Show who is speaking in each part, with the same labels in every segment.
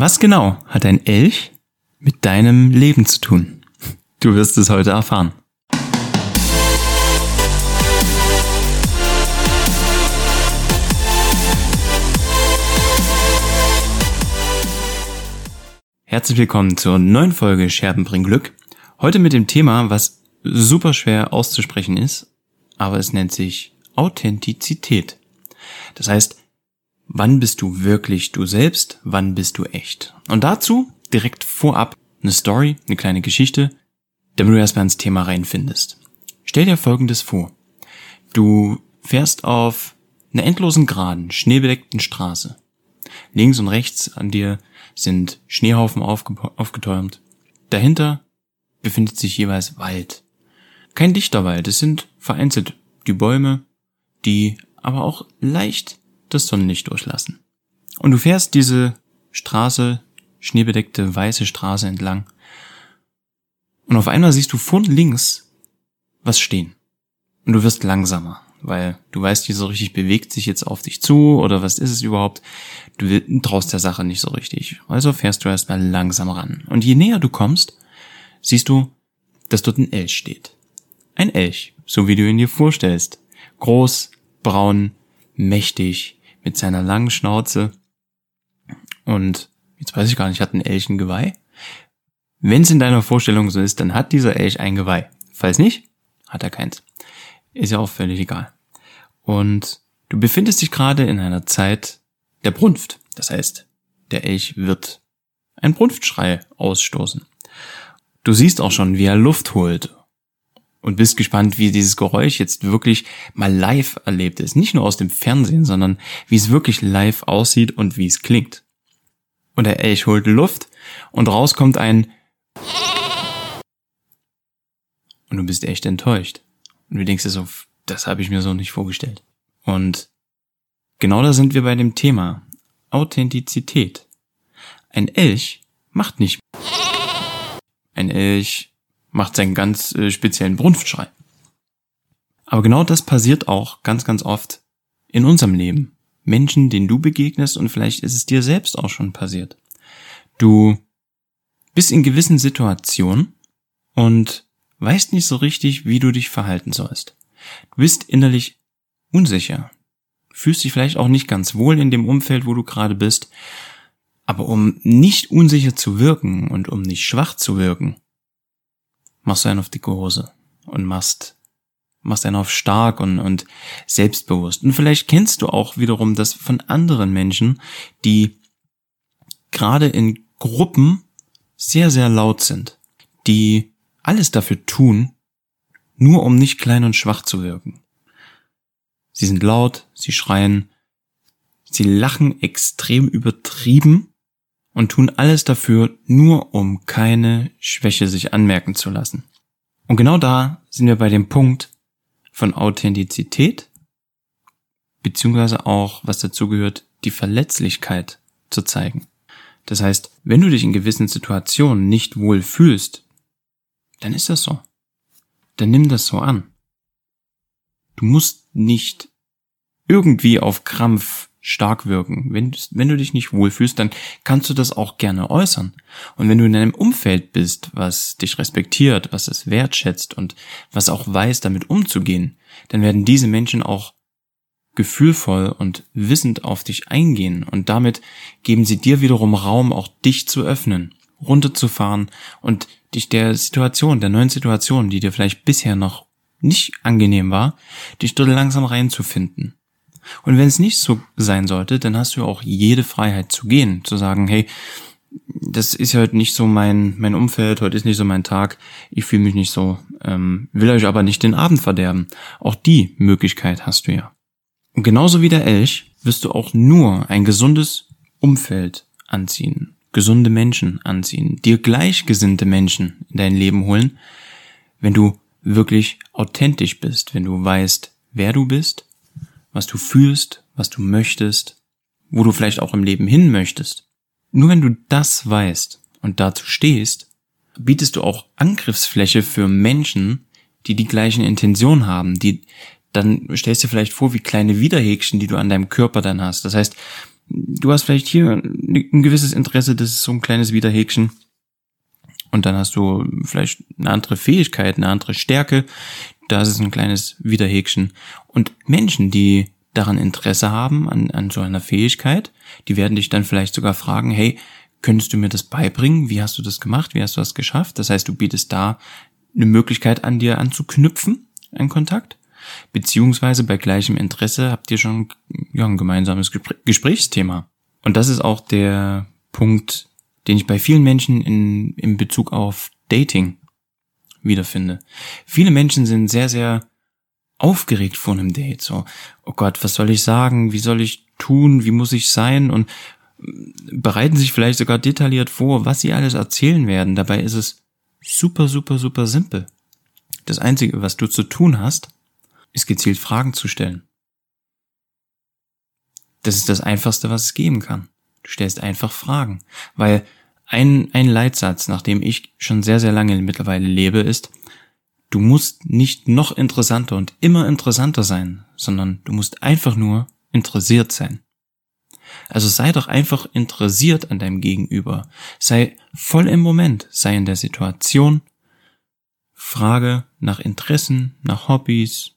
Speaker 1: Was genau hat ein Elch mit deinem Leben zu tun? Du wirst es heute erfahren. Herzlich willkommen zur neuen Folge Scherben bringen Glück. Heute mit dem Thema, was super schwer auszusprechen ist, aber es nennt sich Authentizität. Das heißt, wann bist du wirklich du selbst, wann bist du echt. Und dazu direkt vorab eine Story, eine kleine Geschichte, damit du erstmal ins Thema reinfindest. Stell dir folgendes vor. Du fährst auf einer endlosen geraden, schneebedeckten Straße. Links und rechts an dir sind Schneehaufen aufgetürmt. Dahinter befindet sich jeweils Wald. Kein dichter Wald, es sind vereinzelt die Bäume, die aber auch leicht das Sonnenlicht durchlassen. Und du fährst diese Straße, schneebedeckte weiße Straße entlang. Und auf einmal siehst du von links was stehen. Und du wirst langsamer, weil du weißt nicht so richtig, bewegt sich jetzt auf dich zu oder was ist es überhaupt. Du traust der Sache nicht so richtig. Also fährst du erstmal langsam ran. Und je näher du kommst, siehst du, dass dort ein Elch steht. Ein Elch, so wie du ihn dir vorstellst. Groß, braun, mächtig, mit seiner langen Schnauze. Und jetzt weiß ich gar nicht, hat ein Elch ein Geweih? Wenn es in deiner Vorstellung so ist, dann hat dieser Elch ein Geweih. Falls nicht, hat er keins. Ist ja auch völlig egal. Und du befindest dich gerade in einer Zeit der Brunft. Das heißt, der Elch wird einen Brunftschrei ausstoßen. Du siehst auch schon, wie er Luft holt und bist gespannt, wie dieses Geräusch jetzt wirklich mal live erlebt ist. Nicht nur aus dem Fernsehen, sondern wie es wirklich live aussieht und wie es klingt. Und der Elch holt Luft und raus kommt ein und du bist echt enttäuscht. Und du denkst dir so, das habe ich mir so nicht vorgestellt. Und genau da sind wir bei dem Thema Authentizität. Ein Elch macht nicht. Ein Elch macht seinen ganz äh, speziellen Brunftschrei. Aber genau das passiert auch ganz, ganz oft in unserem Leben. Menschen, denen du begegnest und vielleicht ist es dir selbst auch schon passiert. Du bist in gewissen Situationen und weißt nicht so richtig, wie du dich verhalten sollst. Du bist innerlich unsicher, fühlst dich vielleicht auch nicht ganz wohl in dem Umfeld, wo du gerade bist, aber um nicht unsicher zu wirken und um nicht schwach zu wirken, machst du einen auf dicke Hose und machst, machst einen auf stark und, und selbstbewusst. Und vielleicht kennst du auch wiederum das von anderen Menschen, die gerade in Gruppen sehr, sehr laut sind, die alles dafür tun, nur um nicht klein und schwach zu wirken. Sie sind laut, sie schreien, sie lachen extrem übertrieben und tun alles dafür, nur um keine Schwäche sich anmerken zu lassen. Und genau da sind wir bei dem Punkt von Authentizität, beziehungsweise auch, was dazu gehört, die Verletzlichkeit zu zeigen. Das heißt, wenn du dich in gewissen Situationen nicht wohl fühlst, dann ist das so. Dann nimm das so an. Du musst nicht irgendwie auf Krampf stark wirken. Wenn, wenn du dich nicht wohlfühlst, dann kannst du das auch gerne äußern. Und wenn du in einem Umfeld bist, was dich respektiert, was es wertschätzt und was auch weiß, damit umzugehen, dann werden diese Menschen auch gefühlvoll und wissend auf dich eingehen und damit geben sie dir wiederum Raum, auch dich zu öffnen, runterzufahren und dich der Situation, der neuen Situation, die dir vielleicht bisher noch nicht angenehm war, dich dort langsam reinzufinden. Und wenn es nicht so sein sollte, dann hast du auch jede Freiheit zu gehen, zu sagen, hey, das ist halt nicht so mein, mein Umfeld, heute ist nicht so mein Tag, ich fühle mich nicht so, ähm, will euch aber nicht den Abend verderben. Auch die Möglichkeit hast du ja. Und genauso wie der Elch wirst du auch nur ein gesundes Umfeld anziehen, gesunde Menschen anziehen, dir gleichgesinnte Menschen in dein Leben holen, wenn du wirklich authentisch bist, wenn du weißt, wer du bist was du fühlst, was du möchtest, wo du vielleicht auch im Leben hin möchtest. Nur wenn du das weißt und dazu stehst, bietest du auch Angriffsfläche für Menschen, die die gleichen Intentionen haben, die dann stellst du vielleicht vor wie kleine Widerhäkchen, die du an deinem Körper dann hast. Das heißt, du hast vielleicht hier ein gewisses Interesse, das ist so ein kleines Widerhäkchen. Und dann hast du vielleicht eine andere Fähigkeit, eine andere Stärke. Da ist es ein kleines Widerhäkchen. Und Menschen, die daran Interesse haben, an, an so einer Fähigkeit, die werden dich dann vielleicht sogar fragen, hey, könntest du mir das beibringen? Wie hast du das gemacht? Wie hast du das geschafft? Das heißt, du bietest da eine Möglichkeit an dir anzuknüpfen, einen Kontakt. Beziehungsweise bei gleichem Interesse habt ihr schon ja, ein gemeinsames Gesprächsthema. Und das ist auch der Punkt, den ich bei vielen Menschen in, in Bezug auf Dating wiederfinde. Viele Menschen sind sehr, sehr aufgeregt vor einem Date. So, oh Gott, was soll ich sagen? Wie soll ich tun? Wie muss ich sein? Und bereiten sich vielleicht sogar detailliert vor, was sie alles erzählen werden. Dabei ist es super, super, super simpel. Das Einzige, was du zu tun hast, ist gezielt Fragen zu stellen. Das ist das Einfachste, was es geben kann. Du stellst einfach Fragen. Weil ein, ein Leitsatz, nach dem ich schon sehr, sehr lange mittlerweile lebe, ist, du musst nicht noch interessanter und immer interessanter sein, sondern du musst einfach nur interessiert sein. Also sei doch einfach interessiert an deinem Gegenüber. Sei voll im Moment, sei in der Situation. Frage nach Interessen, nach Hobbys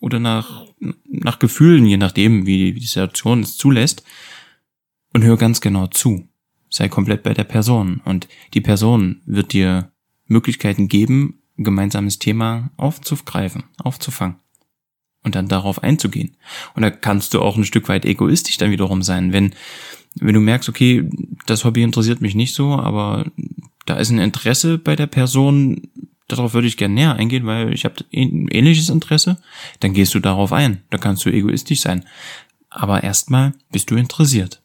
Speaker 1: oder nach, nach Gefühlen, je nachdem, wie die Situation es zulässt. Und hör ganz genau zu. Sei komplett bei der Person. Und die Person wird dir Möglichkeiten geben, ein gemeinsames Thema aufzugreifen, aufzufangen und dann darauf einzugehen. Und da kannst du auch ein Stück weit egoistisch dann wiederum sein, wenn, wenn du merkst, okay, das Hobby interessiert mich nicht so, aber da ist ein Interesse bei der Person, darauf würde ich gerne näher eingehen, weil ich habe ein ähnliches Interesse, dann gehst du darauf ein. Da kannst du egoistisch sein. Aber erstmal bist du interessiert.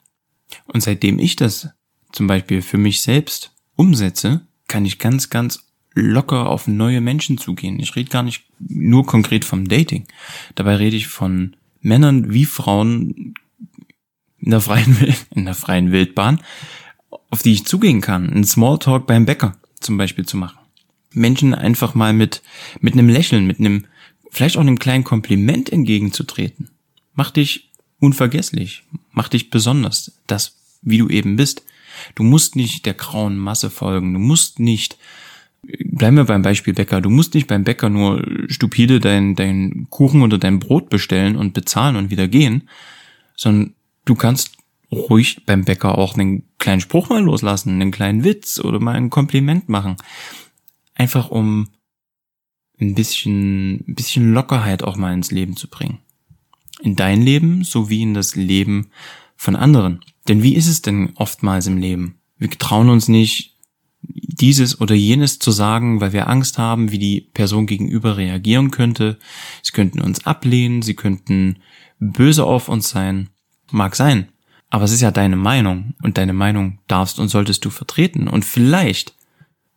Speaker 1: Und seitdem ich das zum Beispiel für mich selbst umsetze, kann ich ganz, ganz locker auf neue Menschen zugehen. Ich rede gar nicht nur konkret vom Dating. Dabei rede ich von Männern wie Frauen in der freien, in der freien Wildbahn, auf die ich zugehen kann. Ein Smalltalk beim Bäcker zum Beispiel zu machen. Menschen einfach mal mit, mit einem Lächeln, mit einem, vielleicht auch einem kleinen Kompliment entgegenzutreten. Mach dich unvergesslich. Mach dich besonders. Das, wie du eben bist. Du musst nicht der grauen Masse folgen. Du musst nicht Bleiben wir beim Beispiel Bäcker. Du musst nicht beim Bäcker nur stupide dein, dein Kuchen oder dein Brot bestellen und bezahlen und wieder gehen, sondern du kannst ruhig beim Bäcker auch einen kleinen Spruch mal loslassen, einen kleinen Witz oder mal ein Kompliment machen. Einfach um ein bisschen, ein bisschen Lockerheit auch mal ins Leben zu bringen. In dein Leben sowie in das Leben von anderen. Denn wie ist es denn oftmals im Leben? Wir trauen uns nicht, dieses oder jenes zu sagen, weil wir Angst haben, wie die Person gegenüber reagieren könnte. Sie könnten uns ablehnen, sie könnten böse auf uns sein. Mag sein. Aber es ist ja deine Meinung und deine Meinung darfst und solltest du vertreten. Und vielleicht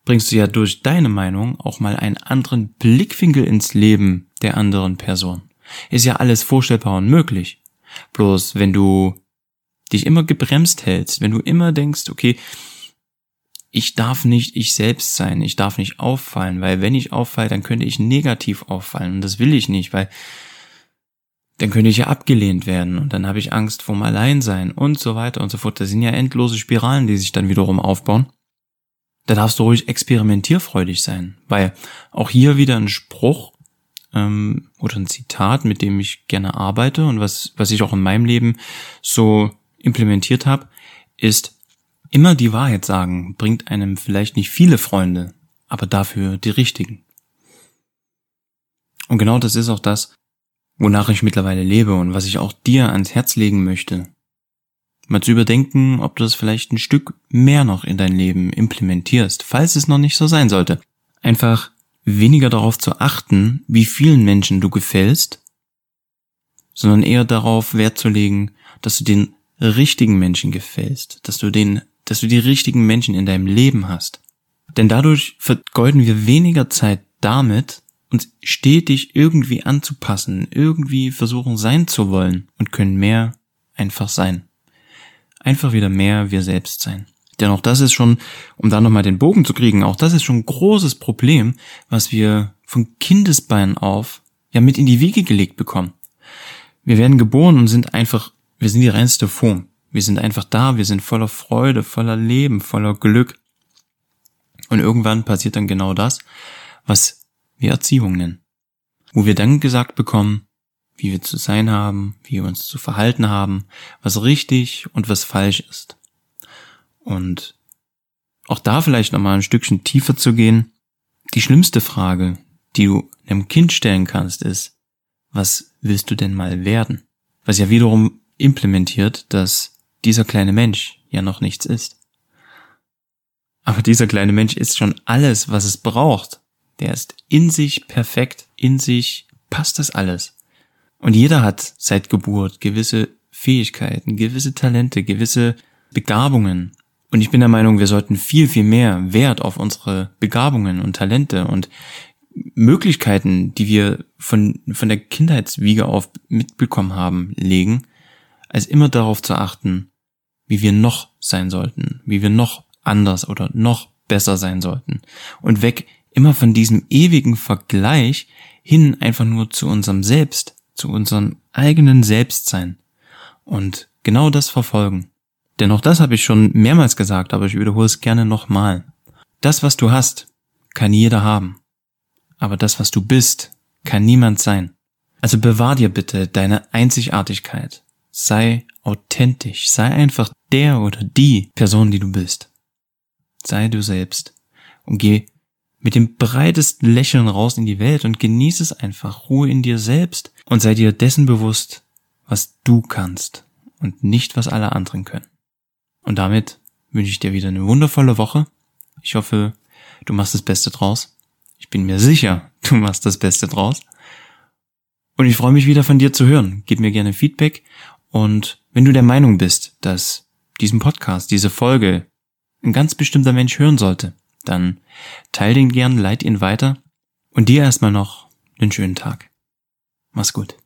Speaker 1: bringst du ja durch deine Meinung auch mal einen anderen Blickwinkel ins Leben der anderen Person. Ist ja alles vorstellbar und möglich. Bloß wenn du dich immer gebremst hältst, wenn du immer denkst, okay, ich darf nicht ich selbst sein, ich darf nicht auffallen, weil wenn ich auffalle, dann könnte ich negativ auffallen und das will ich nicht, weil dann könnte ich ja abgelehnt werden und dann habe ich Angst vorm Alleinsein und so weiter und so fort. Das sind ja endlose Spiralen, die sich dann wiederum aufbauen. Da darfst du ruhig experimentierfreudig sein, weil auch hier wieder ein Spruch ähm, oder ein Zitat, mit dem ich gerne arbeite und was, was ich auch in meinem Leben so implementiert habe, ist, Immer die Wahrheit sagen bringt einem vielleicht nicht viele Freunde, aber dafür die richtigen. Und genau das ist auch das, wonach ich mittlerweile lebe und was ich auch dir ans Herz legen möchte. Mal zu überdenken, ob du das vielleicht ein Stück mehr noch in dein Leben implementierst, falls es noch nicht so sein sollte. Einfach weniger darauf zu achten, wie vielen Menschen du gefällst, sondern eher darauf Wert zu legen, dass du den richtigen Menschen gefällst, dass du den dass du die richtigen Menschen in deinem Leben hast. Denn dadurch vergeuden wir weniger Zeit damit, uns stetig irgendwie anzupassen, irgendwie versuchen sein zu wollen und können mehr einfach sein. Einfach wieder mehr wir selbst sein. Denn auch das ist schon, um da nochmal den Bogen zu kriegen, auch das ist schon ein großes Problem, was wir von Kindesbeinen auf ja mit in die Wiege gelegt bekommen. Wir werden geboren und sind einfach, wir sind die reinste Form. Wir sind einfach da, wir sind voller Freude, voller Leben, voller Glück. Und irgendwann passiert dann genau das, was wir Erziehung nennen. Wo wir dann gesagt bekommen, wie wir zu sein haben, wie wir uns zu verhalten haben, was richtig und was falsch ist. Und auch da vielleicht nochmal ein Stückchen tiefer zu gehen. Die schlimmste Frage, die du einem Kind stellen kannst, ist, was willst du denn mal werden? Was ja wiederum implementiert, dass dieser kleine Mensch ja noch nichts ist. Aber dieser kleine Mensch ist schon alles, was es braucht. Der ist in sich perfekt, in sich passt das alles. Und jeder hat seit Geburt gewisse Fähigkeiten, gewisse Talente, gewisse Begabungen. Und ich bin der Meinung, wir sollten viel, viel mehr Wert auf unsere Begabungen und Talente und Möglichkeiten, die wir von, von der Kindheitswiege auf mitbekommen haben, legen, als immer darauf zu achten, wie wir noch sein sollten, wie wir noch anders oder noch besser sein sollten. Und weg immer von diesem ewigen Vergleich hin einfach nur zu unserem Selbst, zu unserem eigenen Selbstsein. Und genau das verfolgen. Denn auch das habe ich schon mehrmals gesagt, aber ich wiederhole es gerne nochmal. Das, was du hast, kann jeder haben. Aber das, was du bist, kann niemand sein. Also bewahr dir bitte deine Einzigartigkeit. Sei authentisch. Sei einfach der oder die Person, die du bist. Sei du selbst. Und geh mit dem breitesten Lächeln raus in die Welt und genieße es einfach. Ruhe in dir selbst und sei dir dessen bewusst, was du kannst und nicht, was alle anderen können. Und damit wünsche ich dir wieder eine wundervolle Woche. Ich hoffe, du machst das Beste draus. Ich bin mir sicher, du machst das Beste draus. Und ich freue mich wieder von dir zu hören. Gib mir gerne Feedback. Und wenn du der Meinung bist, dass diesen Podcast, diese Folge ein ganz bestimmter Mensch hören sollte, dann teil den gern, leit ihn weiter und dir erstmal noch einen schönen Tag. Mach's gut.